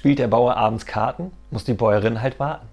Spielt der Bauer abends Karten, muss die Bäuerin halt warten.